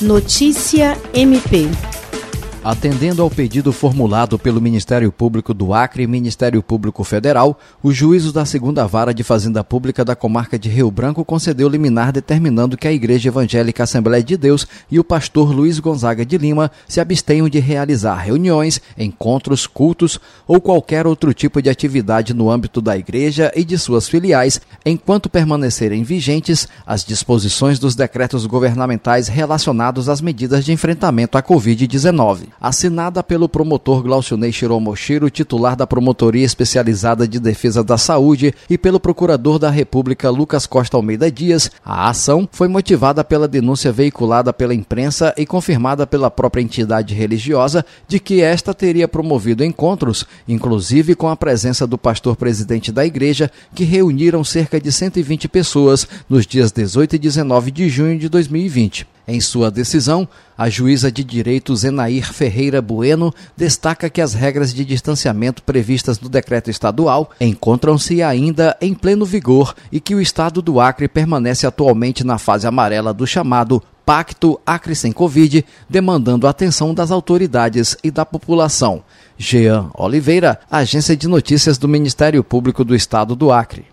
Notícia MP. Atendendo ao pedido formulado pelo Ministério Público do Acre e Ministério Público Federal, o juízo da segunda vara de Fazenda Pública da comarca de Rio Branco concedeu liminar determinando que a Igreja Evangélica Assembleia de Deus e o pastor Luiz Gonzaga de Lima se abstenham de realizar reuniões, encontros, cultos ou qualquer outro tipo de atividade no âmbito da igreja e de suas filiais, enquanto permanecerem vigentes as disposições dos decretos governamentais relacionados às medidas de enfrentamento à Covid-19 assinada pelo promotor Glaucionei Shiromoshiro, titular da Promotoria Especializada de Defesa da Saúde, e pelo procurador da República Lucas Costa Almeida Dias, a ação foi motivada pela denúncia veiculada pela imprensa e confirmada pela própria entidade religiosa de que esta teria promovido encontros, inclusive com a presença do pastor presidente da igreja, que reuniram cerca de 120 pessoas nos dias 18 e 19 de junho de 2020. Em sua decisão, a juíza de direito Zenair Ferreira Bueno destaca que as regras de distanciamento previstas no decreto estadual encontram-se ainda em pleno vigor e que o estado do Acre permanece atualmente na fase amarela do chamado Pacto Acre sem Covid, demandando a atenção das autoridades e da população. Jean Oliveira, Agência de Notícias do Ministério Público do Estado do Acre.